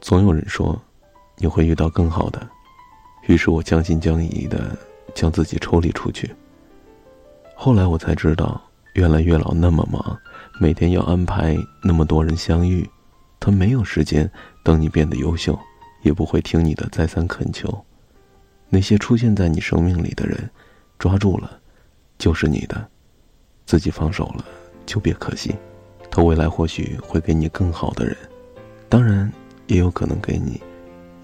总有人说，你会遇到更好的，于是我将信将疑的将自己抽离出去。后来我才知道，原来月老那么忙，每天要安排那么多人相遇，他没有时间等你变得优秀，也不会听你的再三恳求。那些出现在你生命里的人，抓住了，就是你的；自己放手了，就别可惜。他未来或许会给你更好的人，当然也有可能给你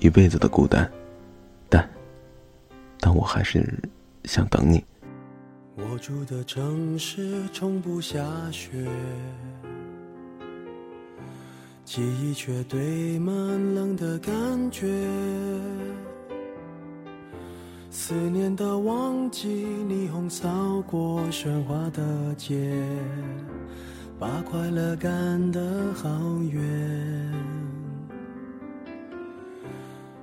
一辈子的孤单。但，但我还是想等你。我住的城市从不下雪，记忆却堆满冷的感觉。思念的旺季，霓虹扫过喧哗的街，把快乐赶得好远。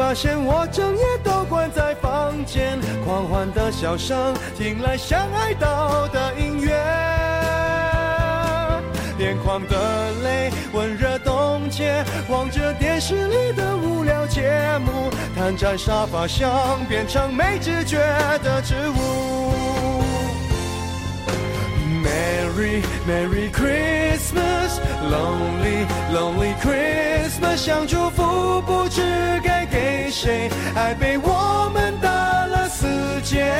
发现我整夜都关在房间。狂欢的笑声听来像哀悼的音乐，眼眶的泪温热冻结，望着电视里的无聊节目，瘫在沙发上变成没知觉的植物。Merry Merry Christmas，Lonely Lonely Christmas，想祝福不被我们打了死结。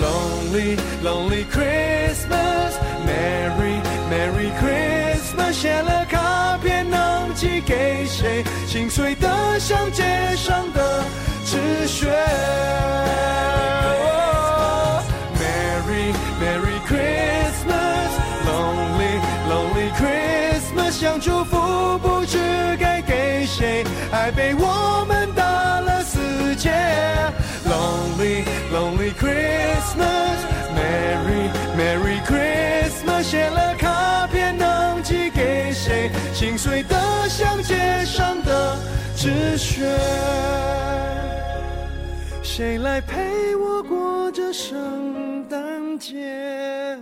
Lonely Lonely Christmas，Merry Merry Christmas，写了卡片能寄给谁？心碎的像街上的纸屑。Merry Merry Christmas，Lonely Lonely Christmas，想祝福不知该给谁，爱被我们 Lonely Christmas，Merry Merry Christmas，写了卡片能寄给谁？心碎的像街上的纸屑。谁来陪我过这圣诞节？